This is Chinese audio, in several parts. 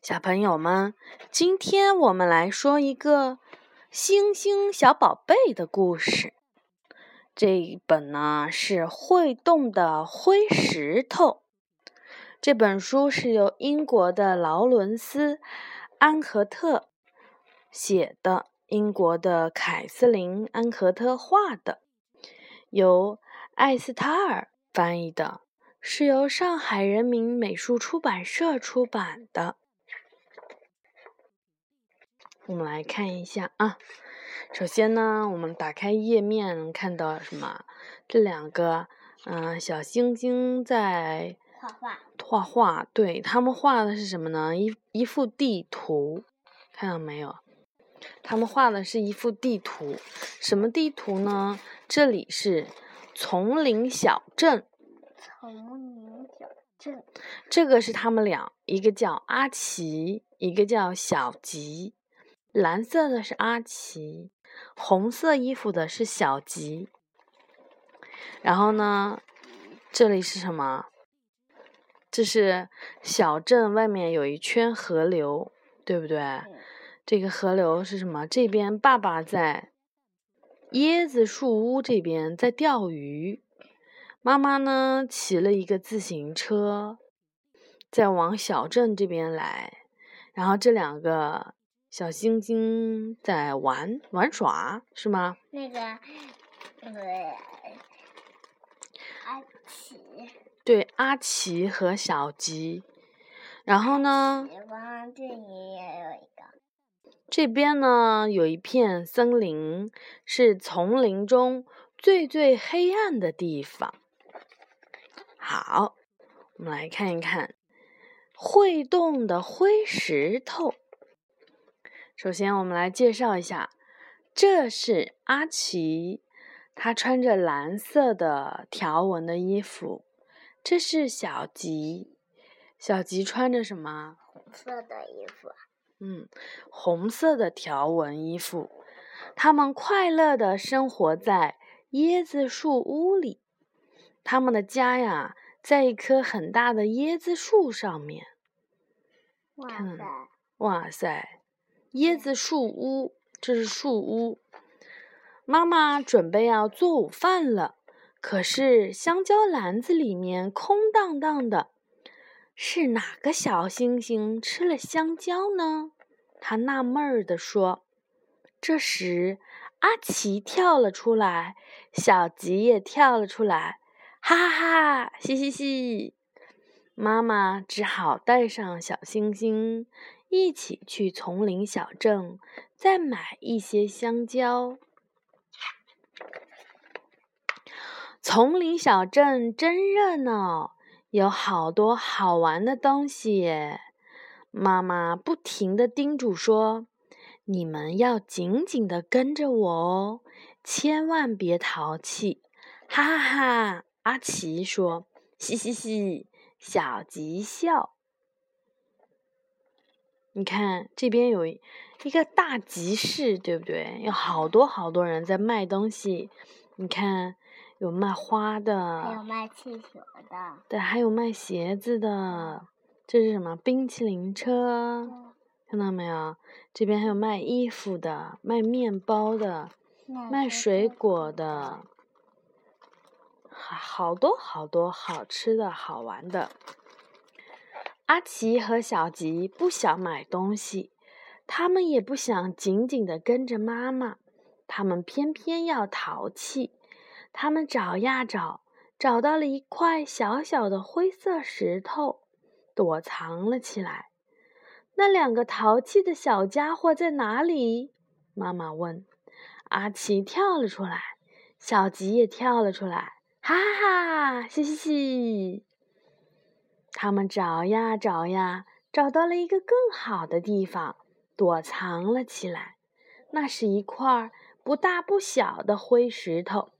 小朋友们，今天我们来说一个星星小宝贝的故事。这一本呢是会动的灰石头。这本书是由英国的劳伦斯·安和特写的，英国的凯瑟琳·安和特画的，由艾斯塔尔翻译的，是由上海人民美术出版社出版的。我们来看一下啊，首先呢，我们打开页面，能看到什么？这两个嗯小星星在画画，画画。对他们画的是什么呢？一一幅地图，看到没有？他们画的是一幅地图，什么地图呢？这里是丛林小镇。丛林小镇。这个是他们俩，一个叫阿奇，一个叫小吉。蓝色的是阿奇，红色衣服的是小吉。然后呢，这里是什么？这是小镇外面有一圈河流，对不对？这个河流是什么？这边爸爸在椰子树屋这边在钓鱼，妈妈呢骑了一个自行车，在往小镇这边来。然后这两个。小星星在玩玩耍，是吗？那个，那个阿奇。对，阿奇和小吉。然后呢？这里也有一个。这边呢，有一片森林，是丛林中最最黑暗的地方。好，我们来看一看会动的灰石头。首先，我们来介绍一下，这是阿奇，他穿着蓝色的条纹的衣服。这是小吉，小吉穿着什么？红色的衣服。嗯，红色的条纹衣服。他们快乐的生活在椰子树屋里。他们的家呀，在一棵很大的椰子树上面。哇塞！哇塞！椰子树屋，这是树屋。妈妈准备要做午饭了，可是香蕉篮子里面空荡荡的，是哪个小星星吃了香蕉呢？他纳闷儿地说。这时，阿奇跳了出来，小吉也跳了出来，哈哈哈，嘻嘻嘻。妈妈只好带上小星星。一起去丛林小镇，再买一些香蕉。丛林小镇真热闹，有好多好玩的东西。妈妈不停的叮嘱说：“你们要紧紧的跟着我哦，千万别淘气！”哈哈哈，阿奇说：“嘻嘻嘻。”小吉笑。你看这边有一个大集市，对不对？有好多好多人在卖东西。你看，有卖花的，还有卖气球的，对，还有卖鞋子的。这是什么？冰淇淋车，看到没有？这边还有卖衣服的，卖面包的，卖水果的，好好多好多好吃的好玩的。阿奇和小吉不想买东西，他们也不想紧紧地跟着妈妈，他们偏偏要淘气。他们找呀找，找到了一块小小的灰色石头，躲藏了起来。那两个淘气的小家伙在哪里？妈妈问。阿奇跳了出来，小吉也跳了出来，哈哈哈，嘻嘻嘻。他们找呀找呀，找到了一个更好的地方，躲藏了起来。那是一块不大不小的灰石头。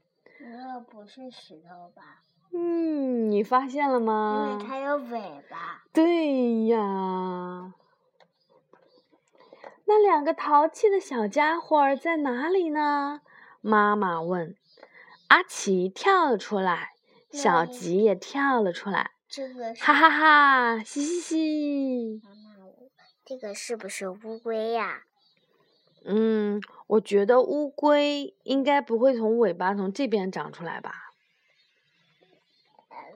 那不是石头吧？嗯，你发现了吗？因为它有尾巴。对呀。那两个淘气的小家伙在哪里呢？妈妈问。阿奇跳了出来，小吉也跳了出来。这个哈哈哈，嘻嘻嘻。妈妈，这个是不是乌龟呀？嗯，我觉得乌龟应该不会从尾巴从这边长出来吧？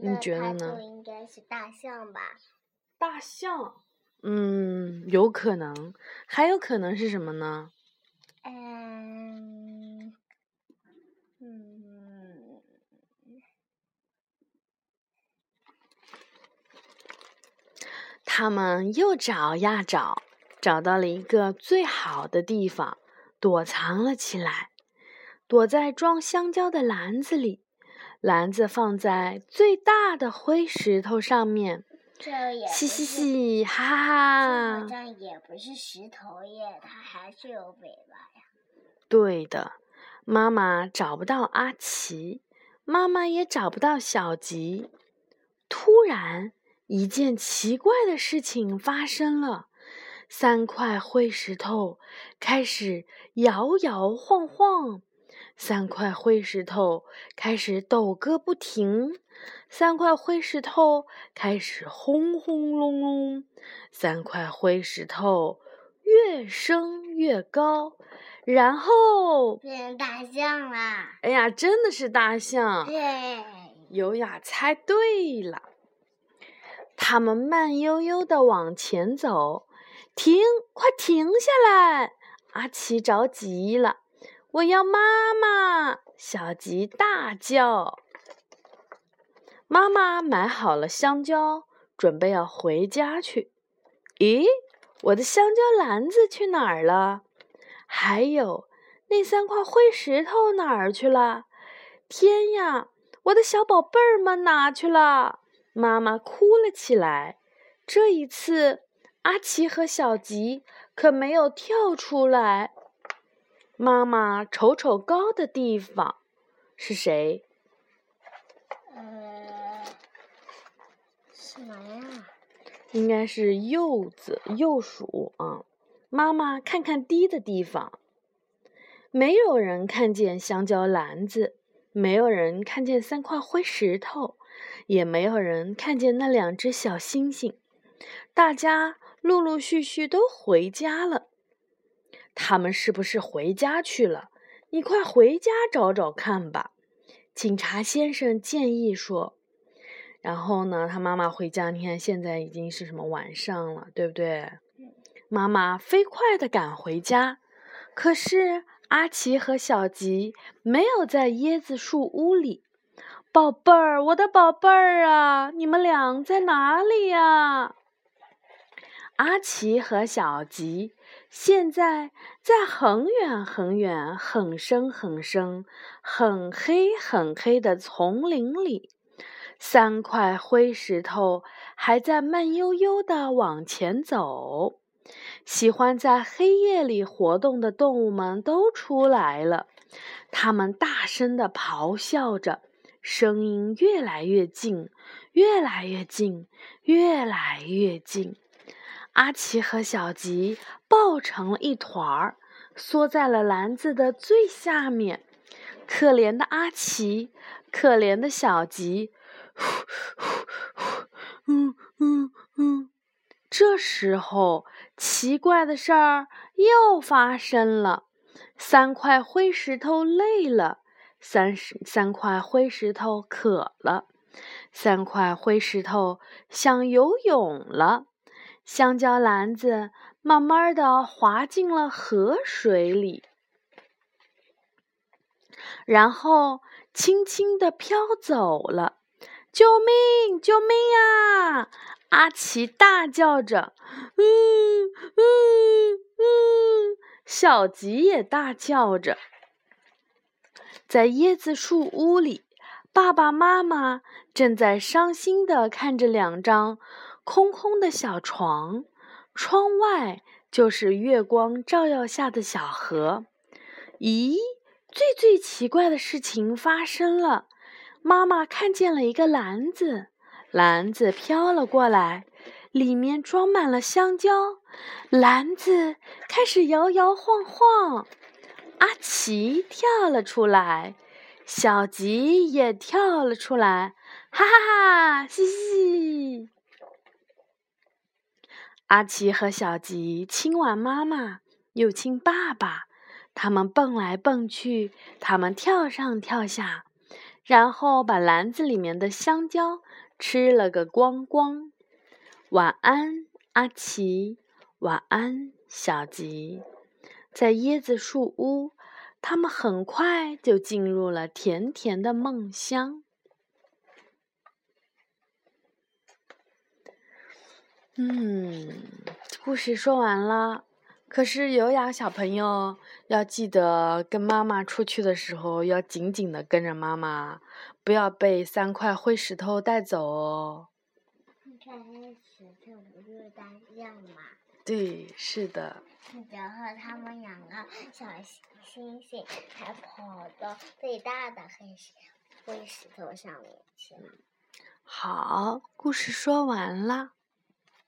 你觉得呢？应该是大象吧？大象，嗯，有可能，还有可能是什么呢？嗯，嗯，他们又找呀找，找到了一个最好的地方，躲藏了起来，躲在装香蕉的篮子里。篮子放在最大的灰石头上面，嘻嘻嘻，哈哈哈！好像也不是石头耶，它还是有尾巴呀。对的，妈妈找不到阿奇，妈妈也找不到小吉。突然，一件奇怪的事情发生了：三块灰石头开始摇摇晃晃。三块灰石头开始抖个不停，三块灰石头开始轰轰隆隆，三块灰石头越升越高，然后变成大象啦！哎呀，真的是大象！对，优雅猜对了。他们慢悠悠的往前走，停，快停下来！阿奇着急了。我要妈妈！小吉大叫。妈妈买好了香蕉，准备要回家去。咦，我的香蕉篮子去哪儿了？还有那三块灰石头哪儿去了？天呀，我的小宝贝儿们哪去了？妈妈哭了起来。这一次，阿奇和小吉可没有跳出来。妈妈瞅瞅高的地方，是谁？呃，什么呀？应该是柚子、柚鼠啊。妈妈看看低的地方，没有人看见香蕉篮子，没有人看见三块灰石头，也没有人看见那两只小星星。大家陆陆续续都回家了。他们是不是回家去了？你快回家找找看吧。警察先生建议说。然后呢，他妈妈回家，你看现在已经是什么晚上了，对不对？妈妈飞快地赶回家，可是阿奇和小吉没有在椰子树屋里。宝贝儿，我的宝贝儿啊，你们俩在哪里呀？阿奇和小吉。现在在很远很远、很深很深、很黑很黑的丛林里，三块灰石头还在慢悠悠地往前走。喜欢在黑夜里活动的动物们都出来了，它们大声地咆哮着，声音越来越近，越来越近，越来越近。阿奇和小吉抱成了一团儿，缩在了篮子的最下面。可怜的阿奇，可怜的小吉，呼呼呼，嗯嗯嗯。这时候，奇怪的事儿又发生了：三块灰石头累了，三十三块灰石头渴了，三块灰石头想游泳了。香蕉篮子慢慢的滑进了河水里，然后轻轻的飘走了。救命！救命啊！阿奇大叫着。嗯嗯嗯，小吉也大叫着。在椰子树屋里，爸爸妈妈正在伤心的看着两张。空空的小床，窗外就是月光照耀下的小河。咦，最最奇怪的事情发生了！妈妈看见了一个篮子，篮子飘了过来，里面装满了香蕉。篮子开始摇摇晃晃，阿奇跳了出来，小吉也跳了出来，哈哈哈，嘻嘻。阿奇和小吉亲完妈妈，又亲爸爸，他们蹦来蹦去，他们跳上跳下，然后把篮子里面的香蕉吃了个光光。晚安，阿奇。晚安，小吉。在椰子树屋，他们很快就进入了甜甜的梦乡。嗯，故事说完了。可是有雅小朋友要记得，跟妈妈出去的时候要紧紧的跟着妈妈，不要被三块灰石头带走哦。三块灰石头不是大象吗？对，是的。然后他们两个小星星还跑到最大的黑石灰石头上面去了。好，故事说完了。